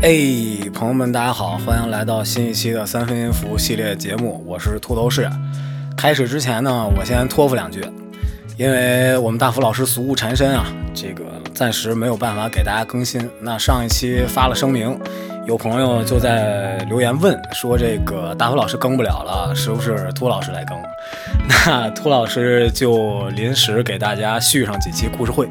哎，朋友们，大家好，欢迎来到新一期的三分音符系列节目，我是秃头士。开始之前呢，我先托付两句，因为我们大福老师俗务缠身啊，这个暂时没有办法给大家更新。那上一期发了声明，有朋友就在留言问说，这个大福老师更不了了，是不是秃老师来更？那秃老师就临时给大家续上几期故事会。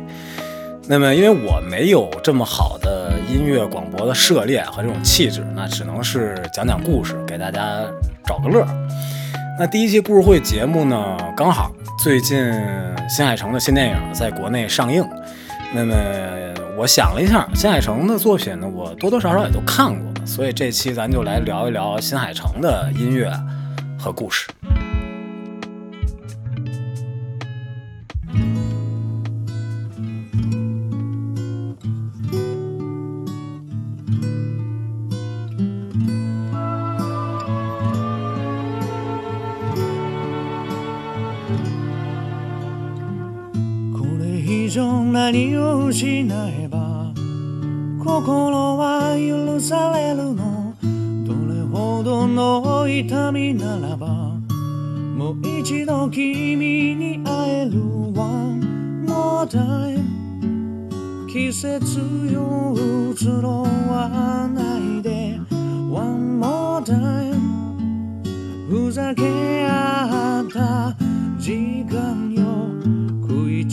那么，因为我没有这么好的。音乐广博的涉猎和这种气质，那只能是讲讲故事，给大家找个乐儿。那第一期故事会节目呢，刚好最近新海诚的新电影在国内上映，那么我想了一下，新海诚的作品呢，我多多少少也都看过，所以这期咱就来聊一聊新海诚的音乐和故事。上何を失えば心は許されるのどれほどの痛みならばもう一度君に会える One more time 季節よ移ろわないで One more time ふざけ合った時間よ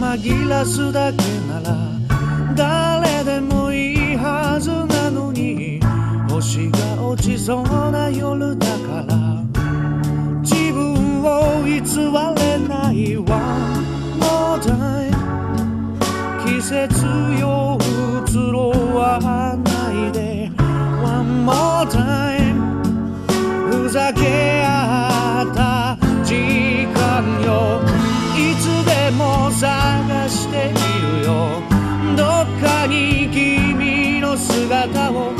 紛らすだけなら誰でもいいはずなのに星が落ちそうな夜だから自分を偽れないわもう季節よ移ろわないで One more time ふざけ合う坂を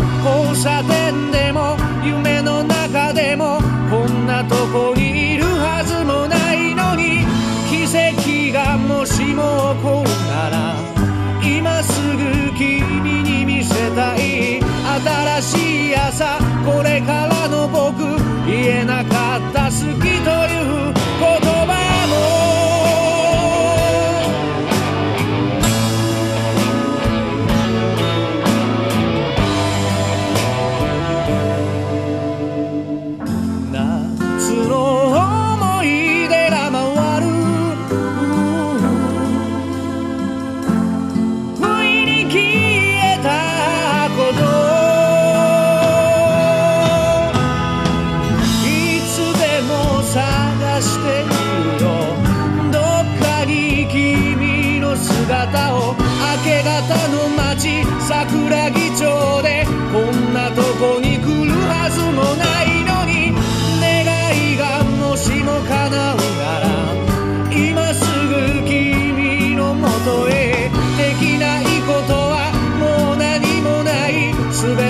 交差点でも夢の中でもこんなとこにいるはずもないのに奇跡がもしも起こるなら今すぐ君に見せたい新しい朝これからの僕言えなかった好きという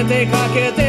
出かけて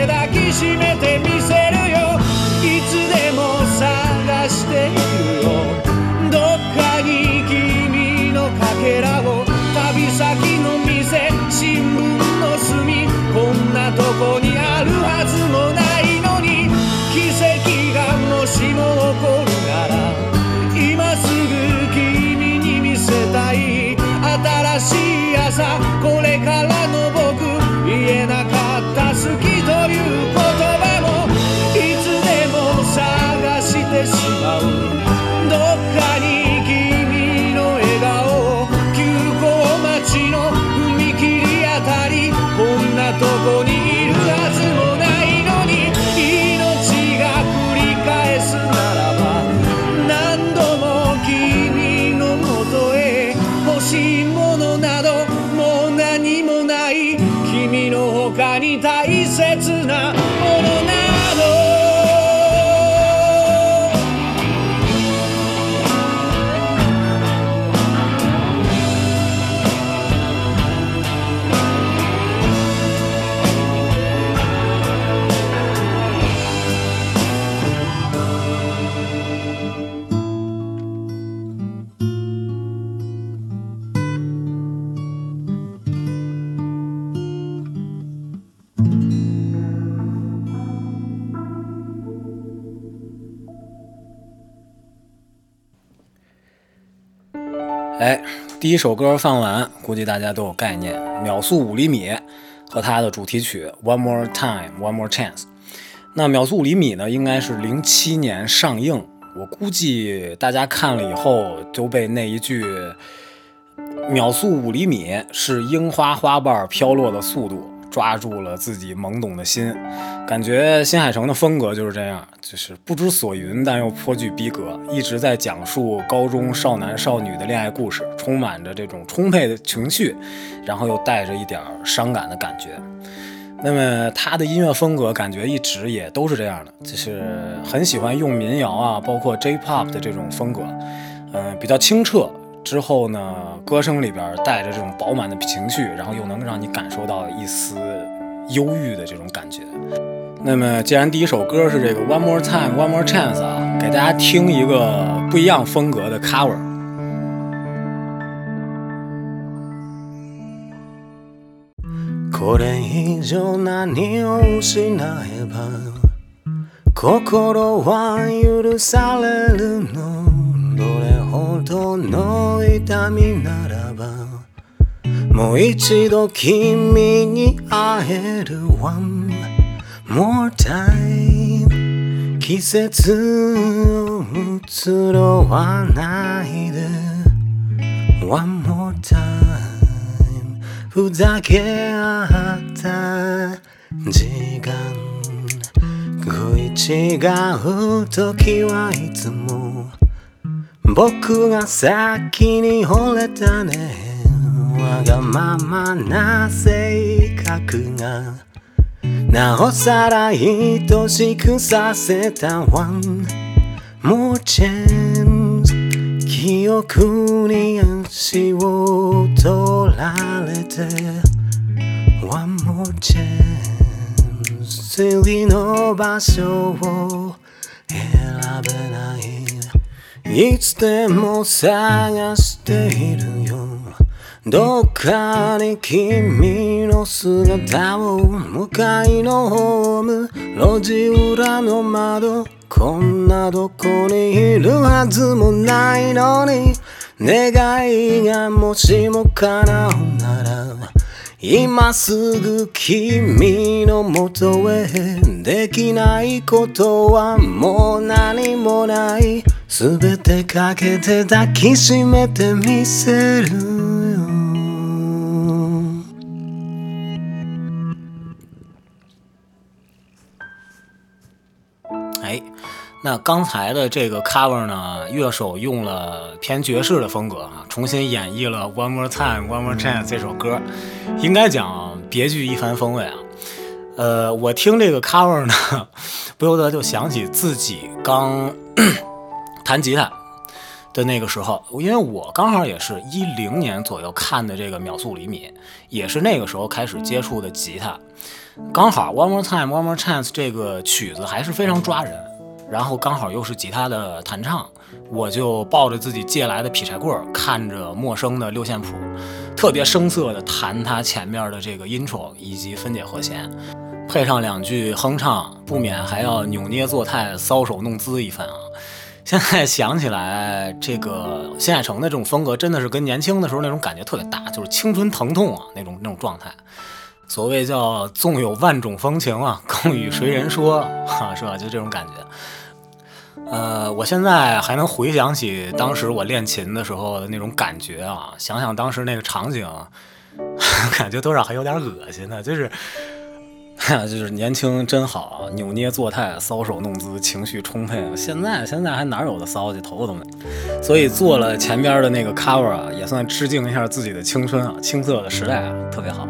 第一首歌放完，估计大家都有概念，《秒速五厘米》和它的主题曲《One More Time, One More Chance》。那《秒速五厘米》呢，应该是零七年上映，我估计大家看了以后就被那一句“秒速五厘米”是樱花花瓣飘落的速度。抓住了自己懵懂的心，感觉新海诚的风格就是这样，就是不知所云，但又颇具逼格。一直在讲述高中少男少女的恋爱故事，充满着这种充沛的情绪，然后又带着一点伤感的感觉。那么他的音乐风格感觉一直也都是这样的，就是很喜欢用民谣啊，包括 J-pop 的这种风格，嗯，比较清澈。之后呢，歌声里边带着这种饱满的情绪，然后又能让你感受到一丝忧郁的这种感觉。那么，既然第一首歌是这个 One More Time, One More Chance 啊，给大家听一个不一样风格的 Cover。どの痛みならばもう一度君に会える One more time 季節を移ろわないで One more time ふざけ合った時間食い違う時はいつも僕が先に惚れたねわがままな性格がなおさら愛しくさせたワンもうチェンジ記憶に足を取られてワンもチェンス次の場所を選いつでも探しているよどっかに君の姿を向かいのホーム路地裏の窓こんなどこにいるはずもないのに願いがもしも叶うなら今すぐ君のもとへできないことはもう何もない哎，那刚才的这个 cover 呢，乐手用了偏爵士的风格啊，重新演绎了《One More Chance》《One More Chance》这首歌，应该讲别具一番风味啊。呃，我听这个 cover 呢，不由得就想起自己刚。弹吉他，的那个时候，因为我刚好也是一零年左右看的这个秒速五厘米，也是那个时候开始接触的吉他，刚好 one more time one more chance 这个曲子还是非常抓人，然后刚好又是吉他的弹唱，我就抱着自己借来的劈柴棍，看着陌生的六线谱，特别生涩的弹他前面的这个 intro 以及分解和弦，配上两句哼唱，不免还要扭捏作态，搔首弄姿一番啊。现在想起来，这个《新海城》的这种风格，真的是跟年轻的时候那种感觉特别大，就是青春疼痛啊那种那种状态。所谓叫“纵有万种风情啊，更与谁人说”啊，是吧？就这种感觉。呃，我现在还能回想起当时我练琴的时候的那种感觉啊，想想当时那个场景，感觉多少还有点恶心呢，就是。就是年轻真好，扭捏作态，搔首弄姿，情绪充沛。现在现在还哪有的骚气，头发都没。所以做了前边的那个 cover 啊，也算致敬一下自己的青春啊，青涩的时代啊，特别好。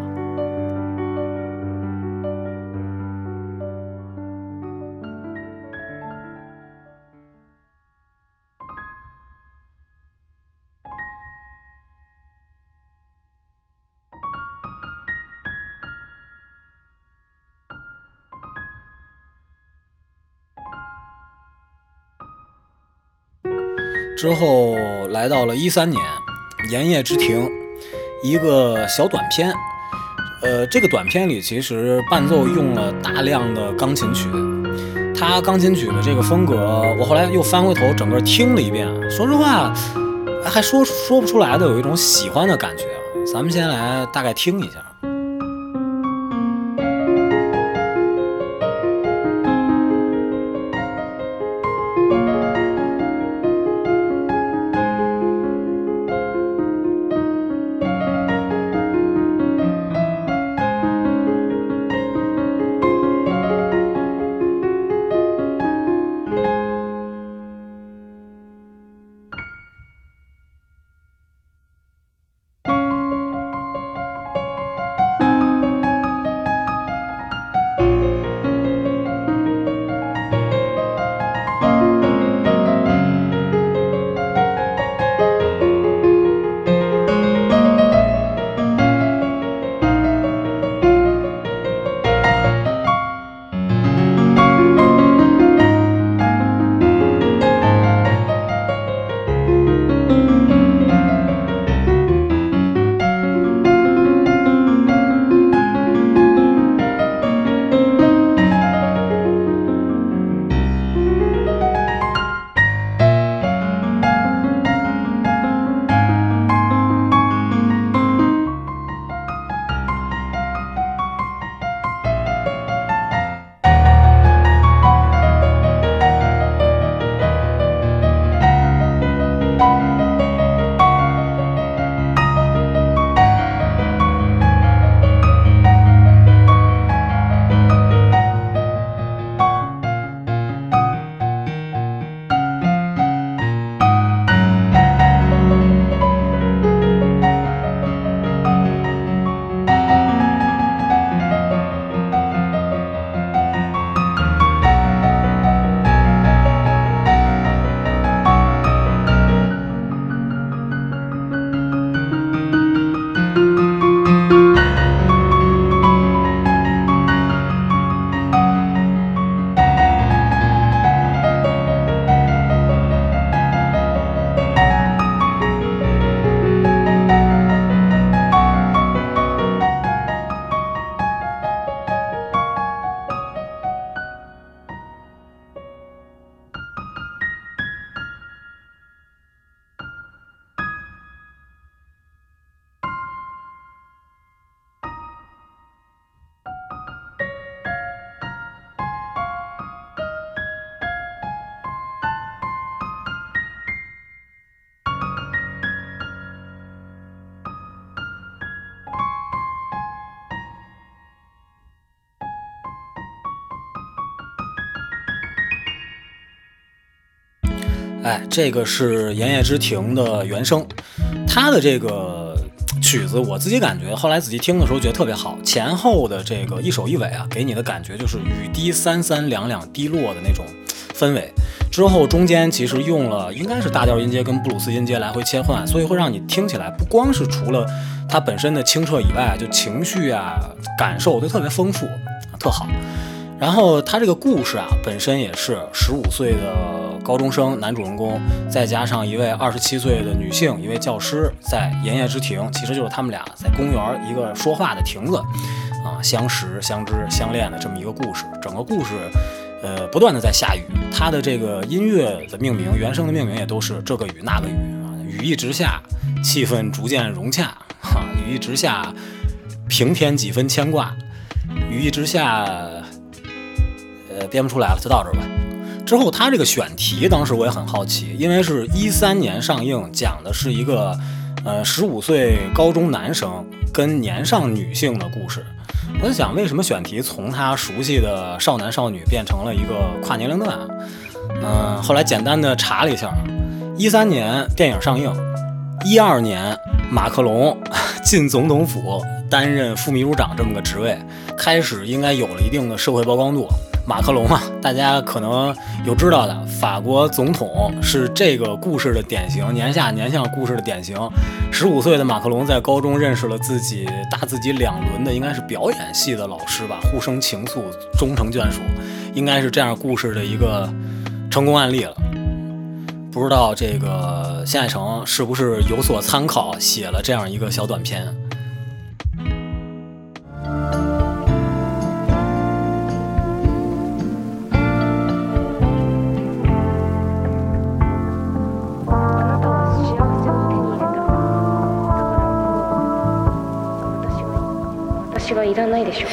之后来到了一三年，《盐业之庭》一个小短片，呃，这个短片里其实伴奏用了大量的钢琴曲，它钢琴曲的这个风格，我后来又翻回头整个听了一遍，说实话，还说说不出来的，有一种喜欢的感觉。咱们先来大概听一下。这个是《盐野之庭》的原声，它的这个曲子，我自己感觉后来仔细听的时候，觉得特别好。前后的这个一首一尾啊，给你的感觉就是雨滴三三两两滴落的那种氛围。之后中间其实用了应该是大调音阶跟布鲁斯音阶来回切换，所以会让你听起来不光是除了它本身的清澈以外，就情绪啊、感受都特别丰富，特好。然后它这个故事啊，本身也是十五岁的。高中生男主人公，再加上一位二十七岁的女性，一位教师，在岩夜之庭，其实就是他们俩在公园一个说话的亭子，啊，相识、相知、相恋的这么一个故事。整个故事，呃，不断的在下雨，它的这个音乐的命名、原声的命名也都是这个雨、那个雨啊。雨一直下，气氛逐渐融洽，哈，雨一直下，平添几分牵挂，雨一直下，呃，编不出来了，就到这儿吧。之后，他这个选题当时我也很好奇，因为是一三年上映，讲的是一个，呃，十五岁高中男生跟年上女性的故事。我在想，为什么选题从他熟悉的少男少女变成了一个跨年龄段？嗯，后来简单的查了一下，一三年电影上映，一二年马克龙进总统府担任副秘书长这么个职位，开始应该有了一定的社会曝光度。马克龙嘛，大家可能有知道的，法国总统是这个故事的典型，年下年下故事的典型。十五岁的马克龙在高中认识了自己大自己两轮的，应该是表演系的老师吧，互生情愫，终成眷属，应该是这样故事的一个成功案例了。不知道这个新海诚是不是有所参考，写了这样一个小短片。ないでしょ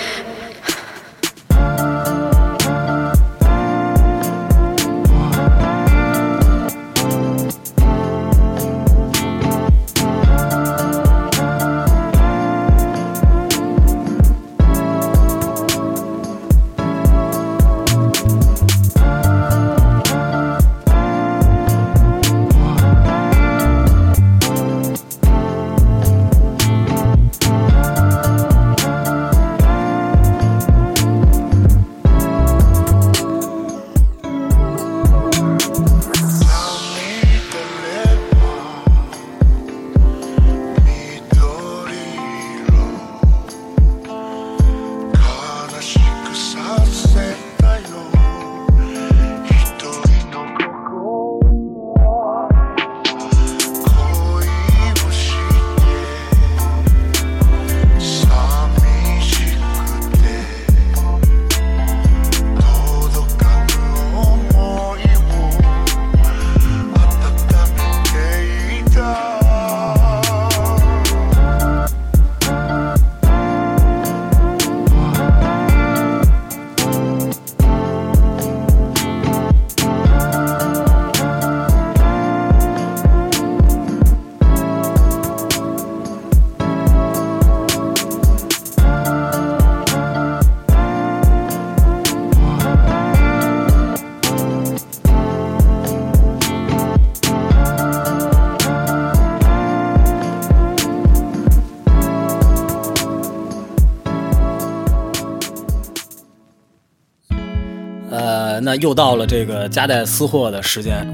呃，那又到了这个夹带私货的时间。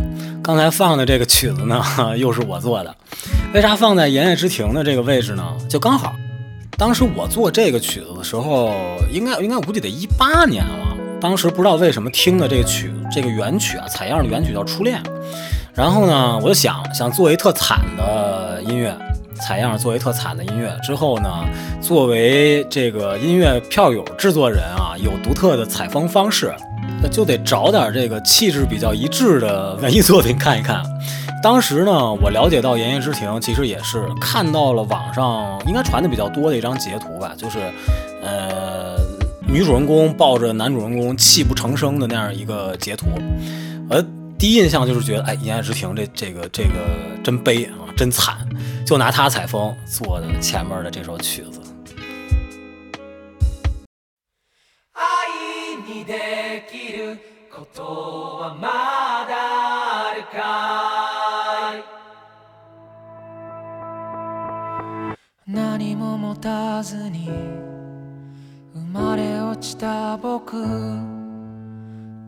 刚才放的这个曲子呢，又是我做的。为啥放在《炎夜之庭》的这个位置呢？就刚好，当时我做这个曲子的时候，应该应该估计得一八年了。当时不知道为什么听的这个曲，这个原曲啊，采样的原曲叫《初恋》。然后呢，我就想想做一特惨的音乐采样，做一特惨的音乐之后呢，作为这个音乐票友制作人啊，有独特的采风方式。那就得找点这个气质比较一致的文艺作品看一看。当时呢，我了解到《言叶之庭》其实也是看到了网上应该传的比较多的一张截图吧，就是，呃，女主人公抱着男主人公泣不成声的那样一个截图。我第一印象就是觉得，哎，《言叶之庭》这这个这个真悲啊，真惨！就拿他采风做的前面的这首曲子。にできることはまだあるかい何も持たずに生まれ落ちた僕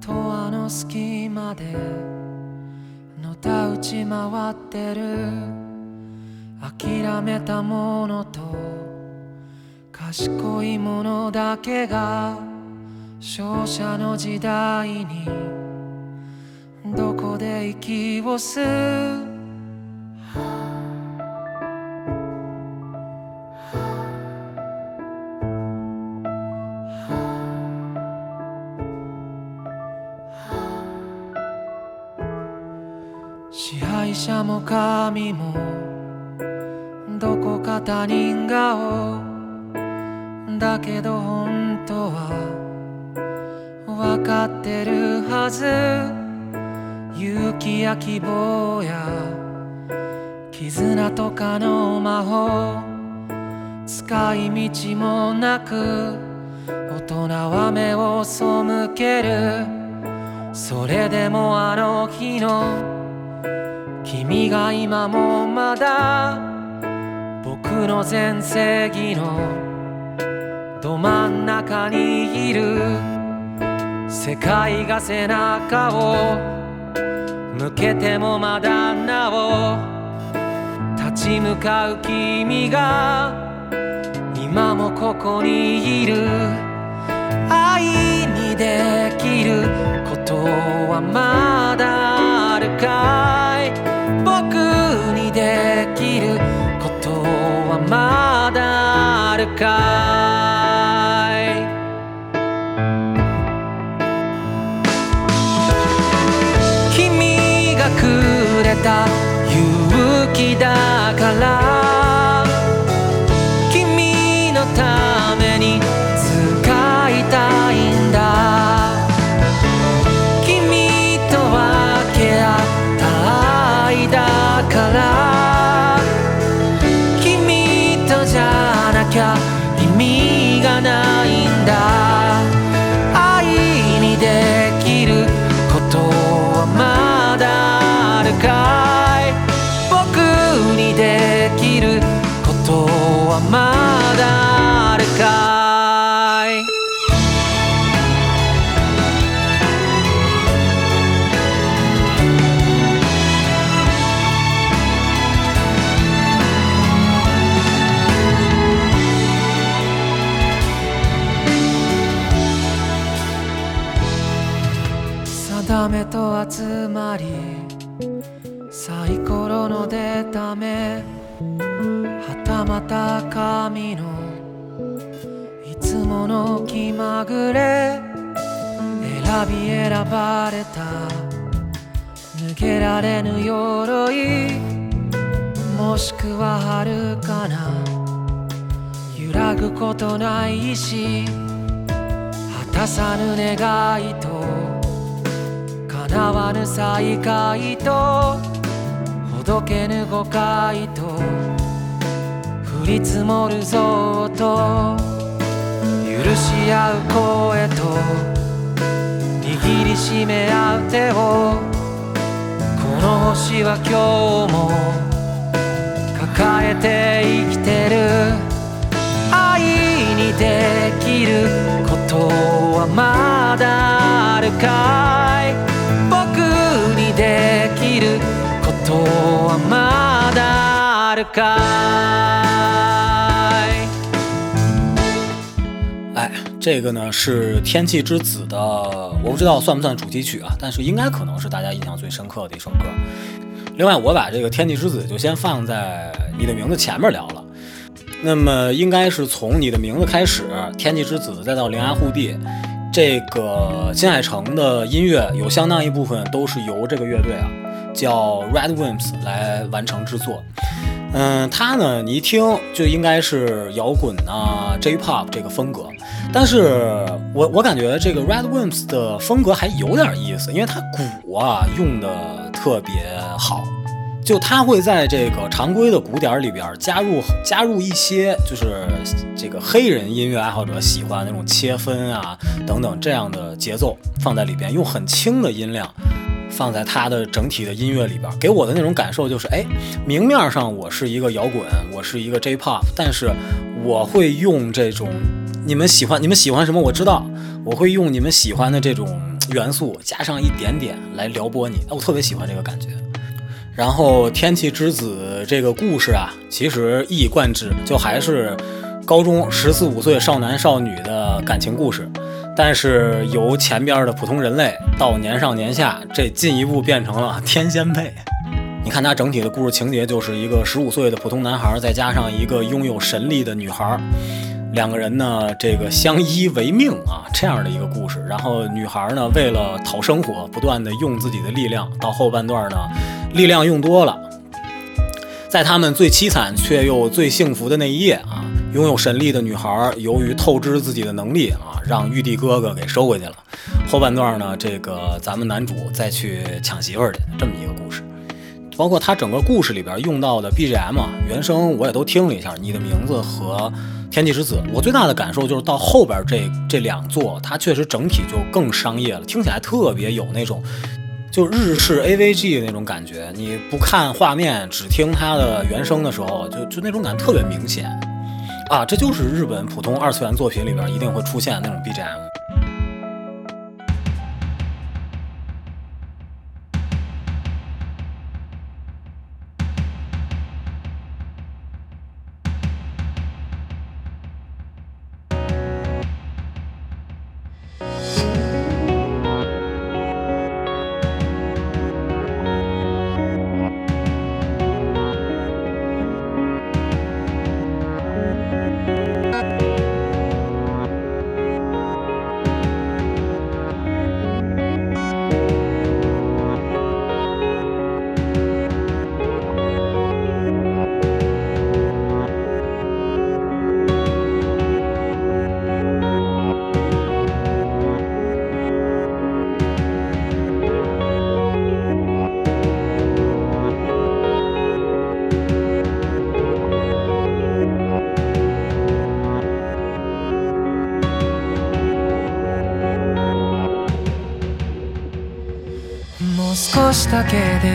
とあの隙間でのたうち回ってる諦めたものと賢いものだけが勝者の時代にどこで息を吸う支配者も神もどこか他人顔だけど本当はかってるはず勇気や希望や絆とかの魔法使い道もなく大人は目を背けるそれでもあの日の君が今もまだ僕の全盛期のど真ん中にいる世界が背中を向けてもまだなお立ち向かう君が今もここにいる愛にできることはまだあるかい僕にできることはまだあるかいた勇気だから」はまだあるかいめと集まりサイコロの出た目また神のいつもの気まぐれ選び選ばれた抜けられぬ鎧もしくは遥かな揺らぐことないし果たさぬ願いと叶わぬ再会とほどけぬ誤解と降り積もるぞと許し合う声と握りしめ合う手をこの星は今日も抱えて生きてる愛にできることはまだあるかい僕にできることはまだあるかい这个呢是《天气之子》的，我不知道算不算主题曲啊，但是应该可能是大家印象最深刻的一首歌。另外，我把这个《天气之子》就先放在你的名字前面聊了。那么，应该是从你的名字开始，《天气之子》再到《悬崖护地》，这个金海城的音乐有相当一部分都是由这个乐队啊，叫 r e d w i m p s 来完成制作。嗯，他呢，你一听就应该是摇滚啊、J-pop 这个风格。但是我我感觉这个 Red Wimps 的风格还有点意思，因为它鼓啊用的特别好，就他会在这个常规的鼓点里边加入加入一些就是这个黑人音乐爱好者喜欢那种切分啊等等这样的节奏放在里边，用很轻的音量。放在他的整体的音乐里边，给我的那种感受就是，哎，明面上我是一个摇滚，我是一个 J-pop，但是我会用这种你们喜欢、你们喜欢什么，我知道，我会用你们喜欢的这种元素，加上一点点来撩拨你。哎，我特别喜欢这个感觉。然后《天气之子》这个故事啊，其实一以贯之，就还是高中十四五岁少男少女的感情故事。但是由前边的普通人类到年上年下，这进一步变成了天仙配。你看它整体的故事情节，就是一个十五岁的普通男孩，再加上一个拥有神力的女孩，两个人呢，这个相依为命啊，这样的一个故事。然后女孩呢，为了讨生活，不断的用自己的力量。到后半段呢，力量用多了，在他们最凄惨却又最幸福的那一夜啊，拥有神力的女孩由于透支自己的能力啊。让玉帝哥哥给收回去了。后半段呢，这个咱们男主再去抢媳妇儿去，这么一个故事。包括他整个故事里边用到的 BGM 原声，我也都听了一下。你的名字和天气之子，我最大的感受就是到后边这这两座，它确实整体就更商业了，听起来特别有那种就日式 AVG 的那种感觉。你不看画面，只听它的原声的时候，就就那种感觉特别明显。啊，这就是日本普通二次元作品里边一定会出现那种 BGM。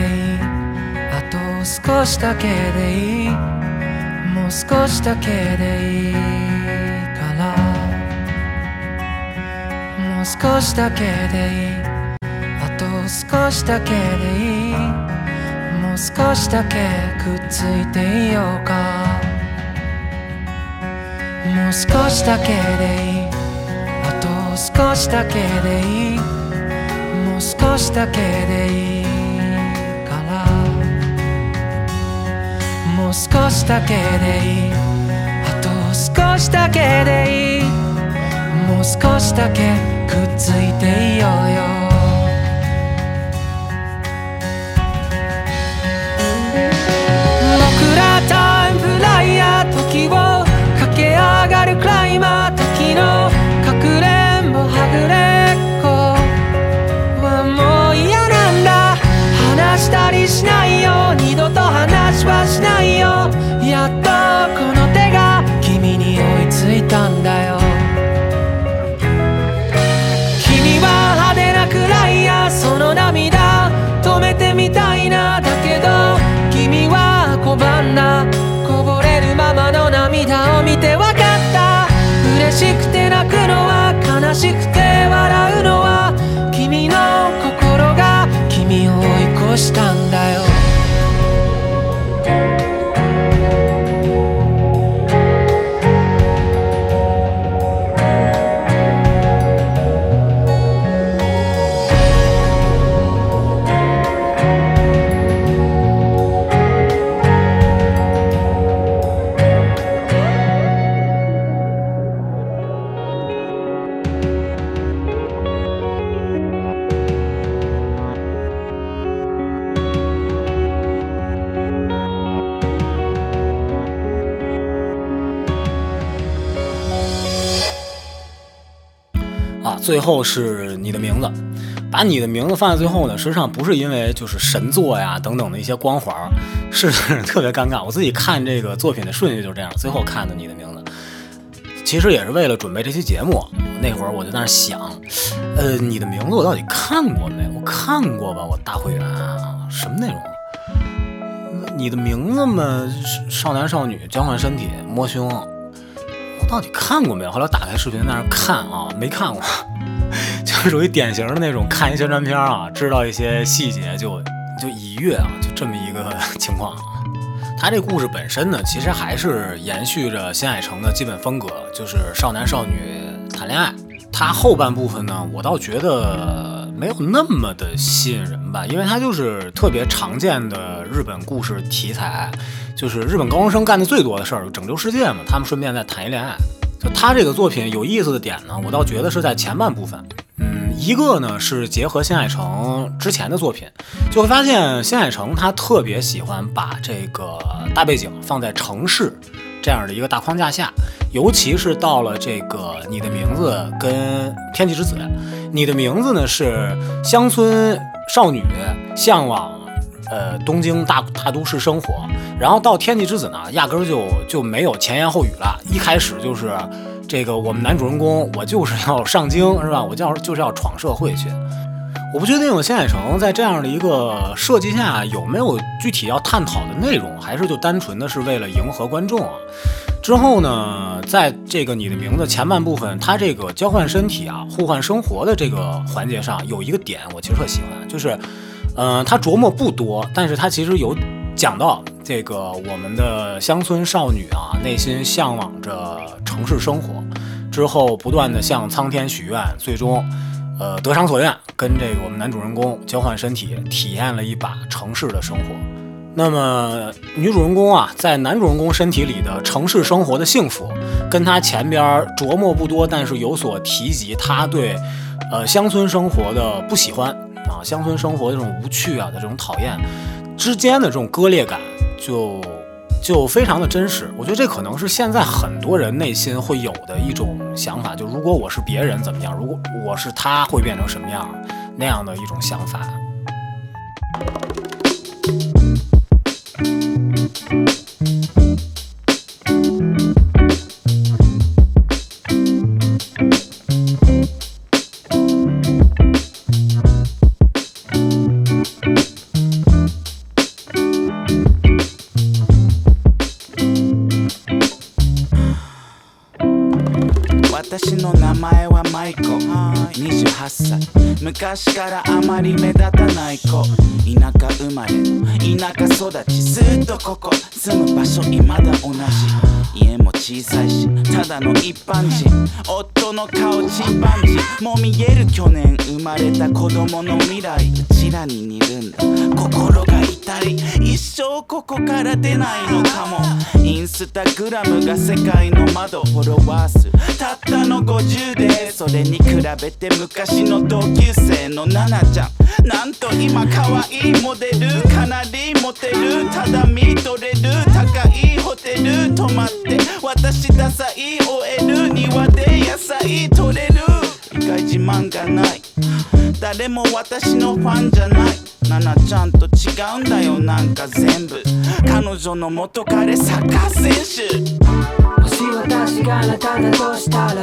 いいあと少しだけでいいもう少しだけでいいからもう少しだけでいいあと少しだけでいいもう少しだけくっついていようかもう少しだけでいいあと少しだけでいいもう少しだけでいい少しだけでいいあと少しだけでいいもう少しだけくっついていようよ僕らタイムフライヤー時を駆け上がるクライマー時のかくれんぼはぐれっこはもう嫌なんだ話したりしないよ二度と話はしないしくて笑うのは君の心が君を追い越したんだよ后是你的名字，把你的名字放在最后呢，实际上不是因为就是神作呀等等的一些光环，是特别尴尬。我自己看这个作品的顺序就是这样，最后看的你的名字，其实也是为了准备这期节目。那会儿我就在那想，呃，你的名字我到底看过没？我看过吧，我大会员啊，什么内容？你的名字嘛，少男少女交换身体摸胸，我到底看过没？有？后来打开视频在那看啊，没看过。属于典型的那种看一宣传片啊，知道一些细节就就一跃啊，就这么一个 情况。他这故事本身呢，其实还是延续着新海诚的基本风格，就是少男少女谈恋爱。他后半部分呢，我倒觉得没有那么的吸引人吧，因为他就是特别常见的日本故事题材，就是日本高中生干的最多的事儿，拯救世界嘛，他们顺便再谈一恋爱。就他这个作品有意思的点呢，我倒觉得是在前半部分，嗯，一个呢是结合新海诚之前的作品，就会发现新海诚他特别喜欢把这个大背景放在城市这样的一个大框架下，尤其是到了这个你的名字跟天气之子，你的名字呢是乡村少女向往。呃，东京大大都市生活，然后到《天气之子》呢，压根儿就就没有前言后语了，一开始就是这个我们男主人公，我就是要上京，是吧？我叫就是要闯社会去。我不确定新海城在这样的一个设计下有没有具体要探讨的内容，还是就单纯的是为了迎合观众。啊？之后呢，在这个你的名字前半部分，他这个交换身体啊，互换生活的这个环节上，有一个点我其实特喜欢，就是。嗯，他琢磨不多，但是他其实有讲到这个我们的乡村少女啊，内心向往着城市生活，之后不断的向苍天许愿，最终，呃，得偿所愿，跟这个我们男主人公交换身体，体验了一把城市的生活。那么女主人公啊，在男主人公身体里的城市生活的幸福，跟她前边琢磨不多，但是有所提及，她对，呃，乡村生活的不喜欢。啊，乡村生活这种无趣啊的这种讨厌之间的这种割裂感，就就非常的真实。我觉得这可能是现在很多人内心会有的一种想法，就如果我是别人怎么样，如果我是他会变成什么样那样的一种想法。昔からあまり目立たない子田舎生まれ田舎育ちずっとここ住む場所未だ同じ家も小さいしただの一般人夫の顔チンパンジーも見える去年生まれた子供の未来うちらに似るんだ心が痛い一生ここから出ないのかもスタグラムが世界の窓フォロワー数たったの50でそれに比べて昔の同級生のナナちゃんなんと今可愛いモデルかなりモテるただ見とれる高いホテル泊まって私ダサい OL 庭で野菜取れる意外自慢がない誰も私のファンじゃない奈々ちゃんと違うんだよなんか全部彼女の元彼サッカー選手もし私があなただとしたら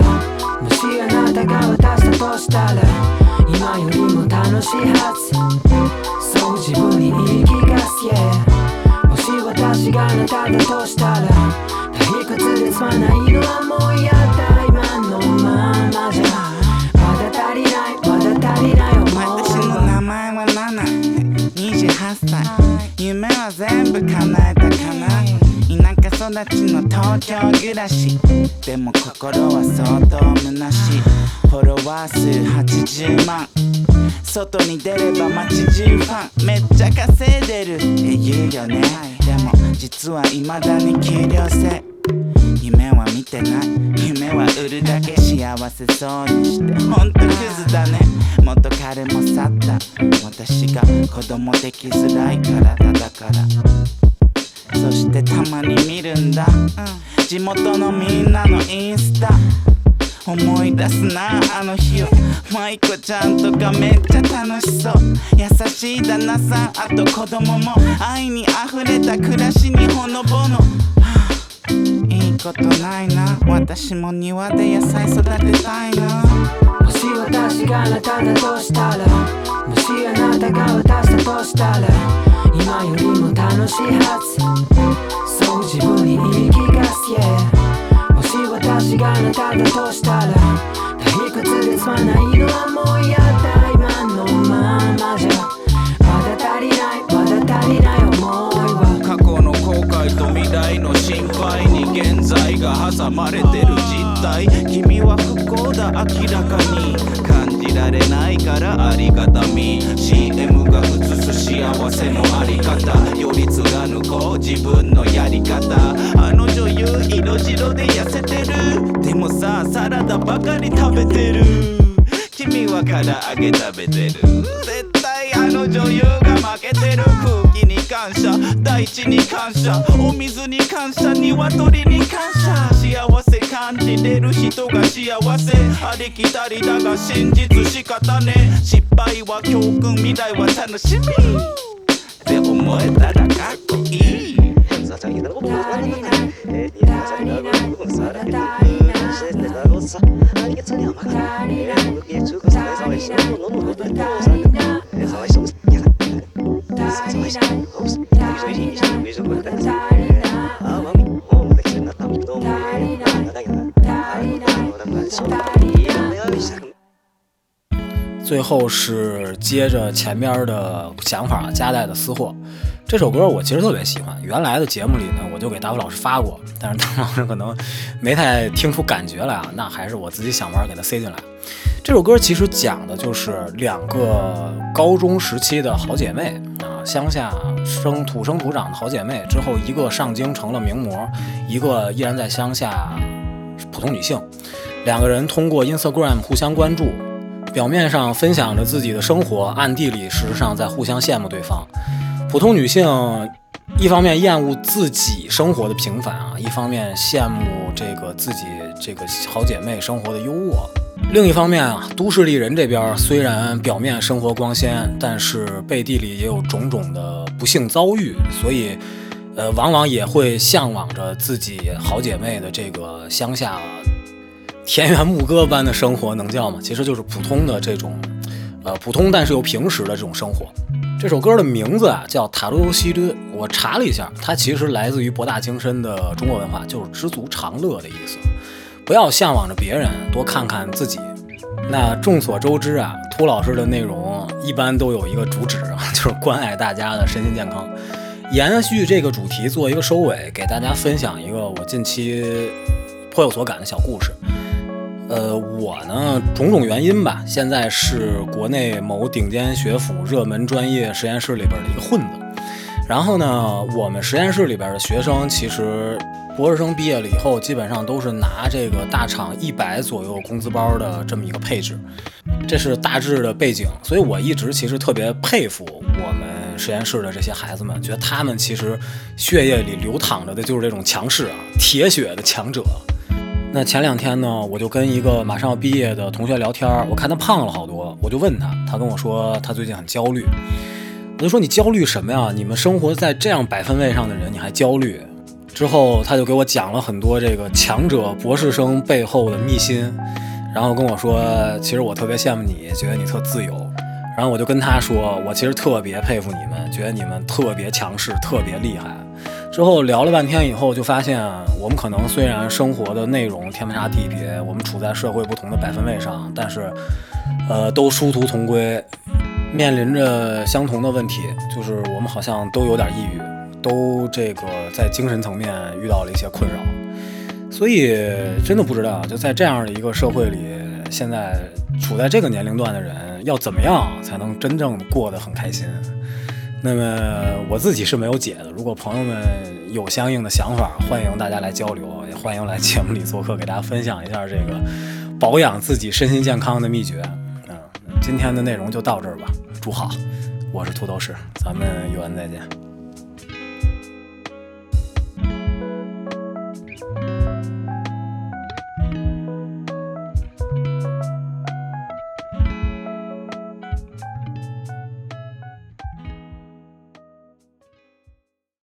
境暮らしでも心は相当虚しいフォロワー数80万外に出れば街中ファンめっちゃ稼いでるって言うよねでも実は未だに給料制夢は見てない夢は売るだけ幸せそうにしてほんとクズだね元彼も去った私が子供できづらい体だからそしてたまに見るんだ、うん、地元のみんなのインスタ思い出すなあの日をマイコちゃんとかめっちゃ楽しそう優しい旦那さんあと子供も愛に溢れた暮らしにほのぼの、はあ、いいことないな私も庭で野菜育てたいなもし私があなただとしたらもしあなたが私だとしたら今よりも楽しいはずそう自分に言い聞かせ、yeah、もし私があなただとしたら退屈でつまないのはもうやだ今のままじゃまだ足りないまだ足りない思いは過去の後悔と未来の心配に現在が挟まれてる君は不幸だ明らかに感じられないからありがたみ CM が映す幸せのあり方より貫こう自分のやり方あの女優色白で痩せてるでもさサラダばかり食べてる君は唐揚げ食べてるの女優が負けてる空気に感謝大地に感謝お水に感謝鶏に感謝幸せ感じれる人が幸せありきたりだが真実しかたね失敗は教訓未来は楽しみって思えたらかっこいい最后是接着前面的想法夹带的私货。这首歌我其实特别喜欢，原来的节目里呢，我就给大卫老师发过，但是大卫老师可能没太听出感觉来，啊，那还是我自己想法给他塞进来。这首歌其实讲的就是两个高中时期的好姐妹啊，乡下生土生土长的好姐妹，之后一个上京成了名模，一个依然在乡下普通女性，两个人通过 Instagram 互相关注，表面上分享着自己的生活，暗地里事实上在互相羡慕对方。普通女性，一方面厌恶自己生活的平凡啊，一方面羡慕这个自己这个好姐妹生活的优渥。另一方面啊，都市丽人这边虽然表面生活光鲜，但是背地里也有种种的不幸遭遇，所以，呃，往往也会向往着自己好姐妹的这个乡下田园牧歌般的生活，能叫吗？其实就是普通的这种，呃，普通但是又平时的这种生活。这首歌的名字啊叫《塔罗西敦》，我查了一下，它其实来自于博大精深的中国文化，就是知足常乐的意思。不要向往着别人，多看看自己。那众所周知啊，秃老师的内容一般都有一个主旨，就是关爱大家的身心健康。延续这个主题做一个收尾，给大家分享一个我近期颇有所感的小故事。呃，我呢，种种原因吧，现在是国内某顶尖学府热门专业实验室里边的一个混子。然后呢，我们实验室里边的学生，其实博士生毕业了以后，基本上都是拿这个大厂一百左右工资包的这么一个配置。这是大致的背景，所以我一直其实特别佩服我们实验室的这些孩子们，觉得他们其实血液里流淌着的就是这种强势啊、铁血的强者。那前两天呢，我就跟一个马上要毕业的同学聊天儿，我看他胖了好多，我就问他，他跟我说他最近很焦虑，我就说你焦虑什么呀？你们生活在这样百分位上的人，你还焦虑？之后他就给我讲了很多这个强者博士生背后的秘辛，然后跟我说，其实我特别羡慕你，觉得你特自由。然后我就跟他说，我其实特别佩服你们，觉得你们特别强势，特别厉害。之后聊了半天以后，就发现我们可能虽然生活的内容天差地别，我们处在社会不同的百分位上，但是，呃，都殊途同归，面临着相同的问题，就是我们好像都有点抑郁，都这个在精神层面遇到了一些困扰，所以真的不知道就在这样的一个社会里，现在处在这个年龄段的人要怎么样才能真正过得很开心。那么我自己是没有解的。如果朋友们有相应的想法，欢迎大家来交流，也欢迎来节目里做客，给大家分享一下这个保养自己身心健康的秘诀。嗯，今天的内容就到这儿吧。祝好，我是土豆师，咱们有缘再见。